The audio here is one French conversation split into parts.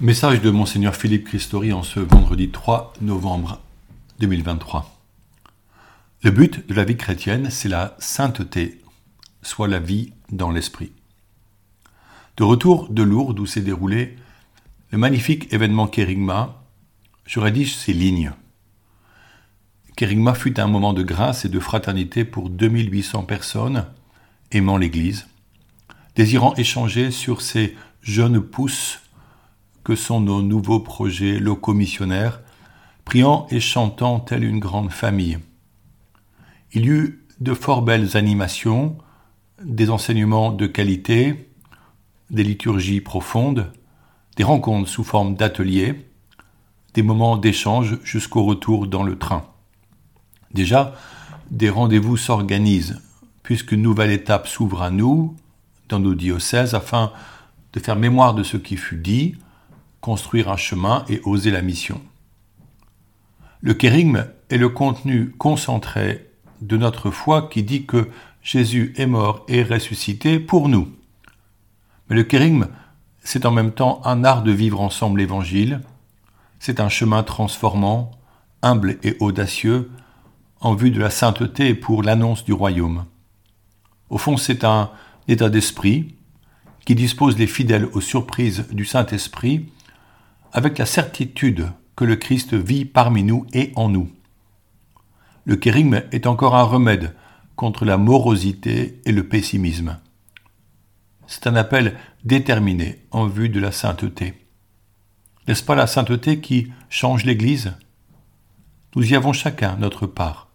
Message de Monseigneur Philippe Christori en ce vendredi 3 novembre 2023. Le but de la vie chrétienne, c'est la sainteté, soit la vie dans l'esprit. De retour de Lourdes où s'est déroulé le magnifique événement Kérigma, je rédige ces lignes. Kérigma fut un moment de grâce et de fraternité pour 2800 personnes aimant l'Église, désirant échanger sur ces jeunes pousses que sont nos nouveaux projets locaux missionnaires, priant et chantant telle une grande famille. Il y eut de fort belles animations, des enseignements de qualité, des liturgies profondes, des rencontres sous forme d'ateliers, des moments d'échange jusqu'au retour dans le train. Déjà, des rendez-vous s'organisent, puisqu'une nouvelle étape s'ouvre à nous, dans nos diocèses, afin de faire mémoire de ce qui fut dit, construire un chemin et oser la mission. Le kérigme est le contenu concentré de notre foi qui dit que Jésus est mort et ressuscité pour nous. Mais le kérigme, c'est en même temps un art de vivre ensemble l'Évangile, c'est un chemin transformant, humble et audacieux, en vue de la sainteté et pour l'annonce du royaume. Au fond, c'est un état d'esprit qui dispose les fidèles aux surprises du Saint-Esprit avec la certitude que le Christ vit parmi nous et en nous. Le kérigme est encore un remède contre la morosité et le pessimisme. C'est un appel déterminé en vue de la sainteté. N'est-ce pas la sainteté qui change l'Église? Nous y avons chacun notre part.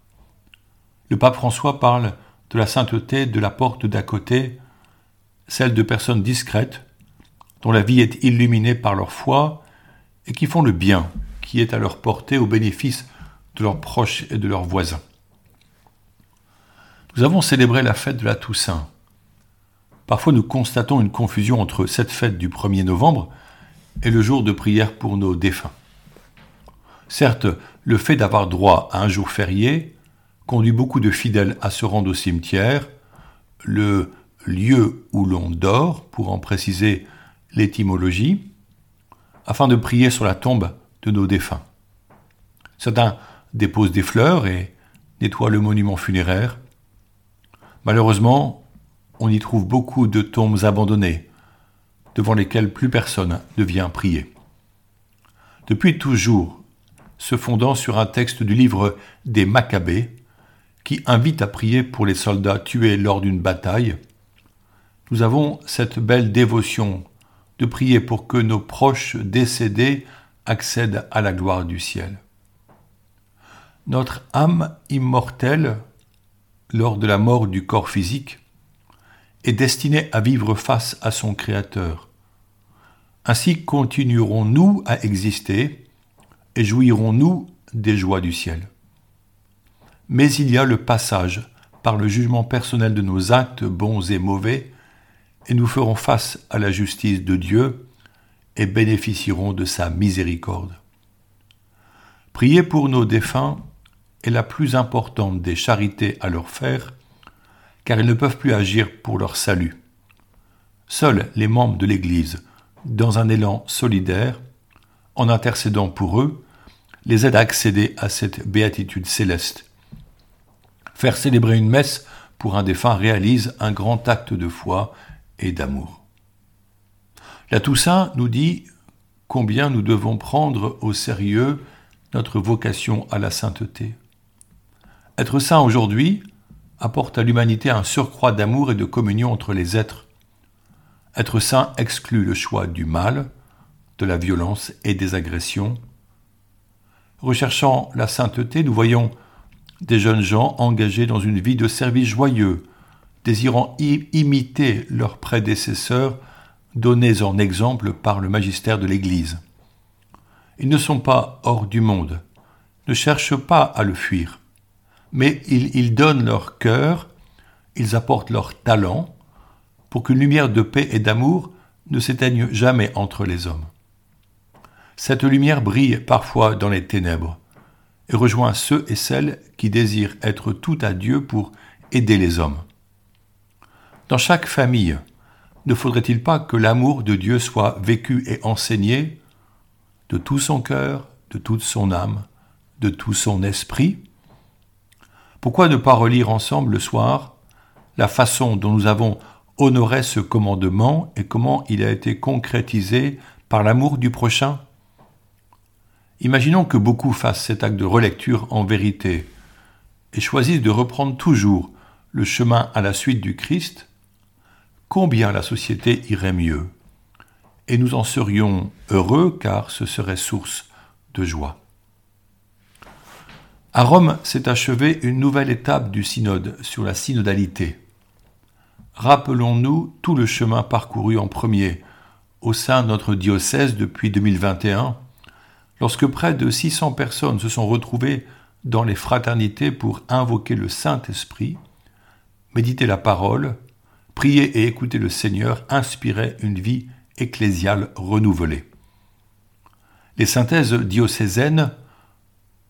Le pape François parle de la sainteté de la porte d'à côté, celle de personnes discrètes, dont la vie est illuminée par leur foi et qui font le bien qui est à leur portée au bénéfice de leurs proches et de leurs voisins. Nous avons célébré la fête de la Toussaint. Parfois nous constatons une confusion entre cette fête du 1er novembre et le jour de prière pour nos défunts. Certes, le fait d'avoir droit à un jour férié conduit beaucoup de fidèles à se rendre au cimetière, le lieu où l'on dort, pour en préciser l'étymologie, afin de prier sur la tombe de nos défunts. Certains déposent des fleurs et nettoient le monument funéraire. Malheureusement, on y trouve beaucoup de tombes abandonnées, devant lesquelles plus personne ne vient prier. Depuis toujours, se fondant sur un texte du livre des Maccabées, qui invite à prier pour les soldats tués lors d'une bataille, nous avons cette belle dévotion de prier pour que nos proches décédés accèdent à la gloire du ciel. Notre âme immortelle, lors de la mort du corps physique, est destinée à vivre face à son Créateur. Ainsi continuerons-nous à exister et jouirons-nous des joies du ciel. Mais il y a le passage par le jugement personnel de nos actes bons et mauvais et nous ferons face à la justice de Dieu et bénéficierons de sa miséricorde. Prier pour nos défunts est la plus importante des charités à leur faire, car ils ne peuvent plus agir pour leur salut. Seuls les membres de l'Église, dans un élan solidaire, en intercédant pour eux, les aident à accéder à cette béatitude céleste. Faire célébrer une messe pour un défunt réalise un grand acte de foi et d'amour. La Toussaint nous dit combien nous devons prendre au sérieux notre vocation à la sainteté. Être saint aujourd'hui apporte à l'humanité un surcroît d'amour et de communion entre les êtres. Être saint exclut le choix du mal, de la violence et des agressions. Recherchant la sainteté, nous voyons des jeunes gens engagés dans une vie de service joyeux, désirant imiter leurs prédécesseurs donnés en exemple par le magistère de l'Église. Ils ne sont pas hors du monde, ne cherchent pas à le fuir, mais ils, donnent leur cœur, ils apportent leur talent pour qu'une lumière de paix et d'amour ne s'éteigne jamais entre les hommes. Cette lumière brille parfois dans les ténèbres et rejoint ceux et celles qui désirent être tout à Dieu pour aider les hommes. Dans chaque famille, ne faudrait-il pas que l'amour de Dieu soit vécu et enseigné de tout son cœur, de toute son âme, de tout son esprit? Pourquoi ne pas relire ensemble le soir la façon dont nous avons honoré ce commandement et comment il a été concrétisé par l'amour du prochain? Imaginons que beaucoup fassent cet acte de relecture en vérité et choisissent de reprendre toujours le chemin à la suite du Christ, combien la société irait mieux. Et nous en serions heureux car ce serait source de joie. À Rome s'est achevée une nouvelle étape du synode sur la synodalité. Rappelons-nous tout le chemin parcouru en premier au sein de notre diocèse depuis 2021 lorsque près de 600 personnes se sont retrouvées dans les fraternités pour invoquer le Saint-Esprit, méditer la parole, prier et écouter le Seigneur inspirait une vie ecclésiale renouvelée. Les synthèses diocésaines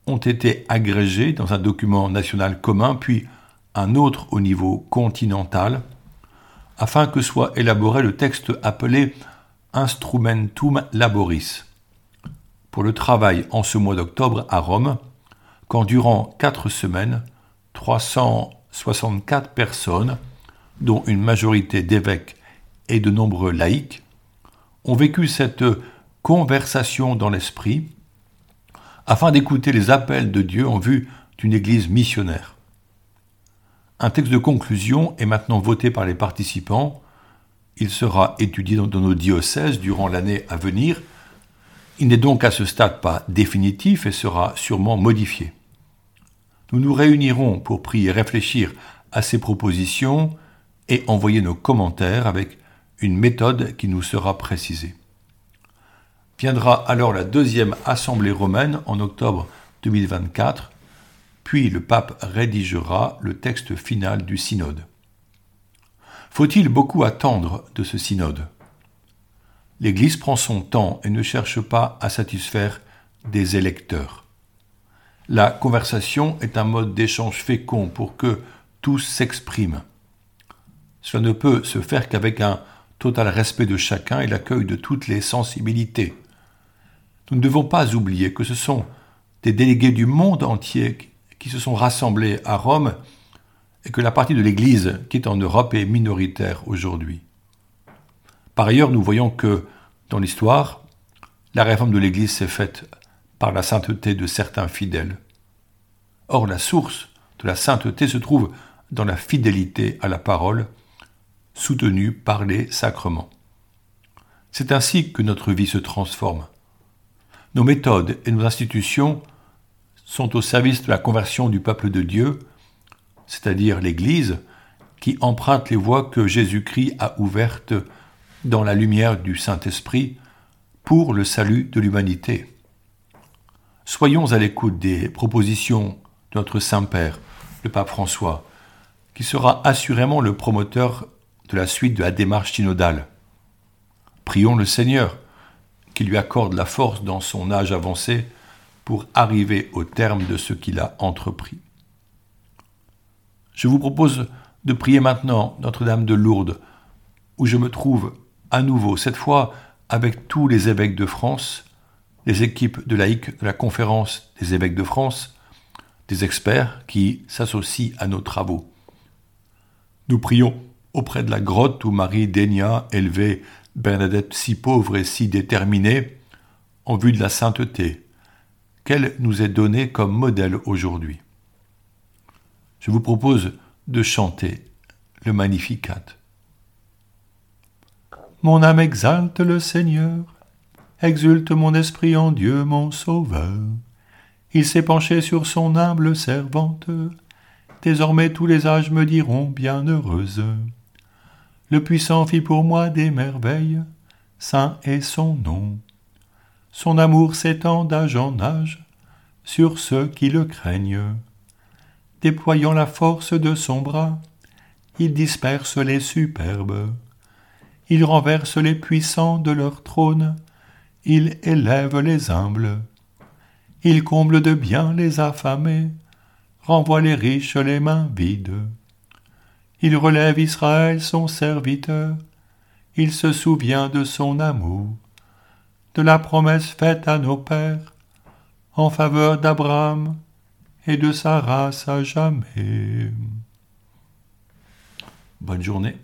ont été agrégées dans un document national commun, puis un autre au niveau continental, afin que soit élaboré le texte appelé Instrumentum Laboris, pour le travail en ce mois d'octobre à Rome, quand durant quatre semaines, 364 personnes, dont une majorité d'évêques et de nombreux laïcs, ont vécu cette conversation dans l'esprit afin d'écouter les appels de Dieu en vue d'une Église missionnaire. Un texte de conclusion est maintenant voté par les participants. Il sera étudié dans nos diocèses durant l'année à venir il n'est donc à ce stade pas définitif et sera sûrement modifié. Nous nous réunirons pour prier et réfléchir à ces propositions et envoyer nos commentaires avec une méthode qui nous sera précisée. Viendra alors la deuxième assemblée romaine en octobre 2024, puis le pape rédigera le texte final du synode. Faut-il beaucoup attendre de ce synode? l'Église prend son temps et ne cherche pas à satisfaire des électeurs. La conversation est un mode d'échange fécond pour que tous s'expriment. Cela ne peut se faire qu'avec un total respect de chacun et l'accueil de toutes les sensibilités. Nous ne devons pas oublier que ce sont des délégués du monde entier qui se sont rassemblés à Rome et que la partie de l'Église qui est en Europe est minoritaire aujourd'hui. Par ailleurs, nous voyons que, dans l'histoire, la réforme de l'Église s'est faite par la sainteté de certains fidèles. Or, la source de la sainteté se trouve dans la fidélité à la parole, soutenue par les sacrements. C'est ainsi que notre vie se transforme. Nos méthodes et nos institutions sont au service de la conversion du peuple de Dieu, c'est-à-dire l'Église, qui emprunte les voies que Jésus-Christ a ouvertes dans la lumière du Saint-Esprit pour le salut de l'humanité. Soyons à l'écoute des propositions de notre Saint-Père, le pape François, qui sera assurément le promoteur de la suite de la démarche synodale. Prions le Seigneur, qui lui accorde la force dans son âge avancé pour arriver au terme de ce qu'il a entrepris. Je vous propose de prier maintenant Notre-Dame de Lourdes, où je me trouve à nouveau, cette fois avec tous les évêques de France, les équipes de laïcs de la conférence des évêques de France, des experts qui s'associent à nos travaux. Nous prions auprès de la grotte où Marie daigna élever Bernadette si pauvre et si déterminée en vue de la sainteté, qu'elle nous est donnée comme modèle aujourd'hui. Je vous propose de chanter le Magnificat. Mon âme exalte le Seigneur, exulte mon esprit en Dieu mon Sauveur. Il s'est penché sur son humble servante, désormais tous les âges me diront bienheureuse. Le puissant fit pour moi des merveilles, saint est son nom. Son amour s'étend d'âge en âge sur ceux qui le craignent. Déployant la force de son bras, il disperse les superbes. Il renverse les puissants de leur trône, il élève les humbles, il comble de bien les affamés, renvoie les riches les mains vides. Il relève Israël son serviteur, il se souvient de son amour, de la promesse faite à nos pères en faveur d'Abraham et de sa race à jamais. Bonne journée.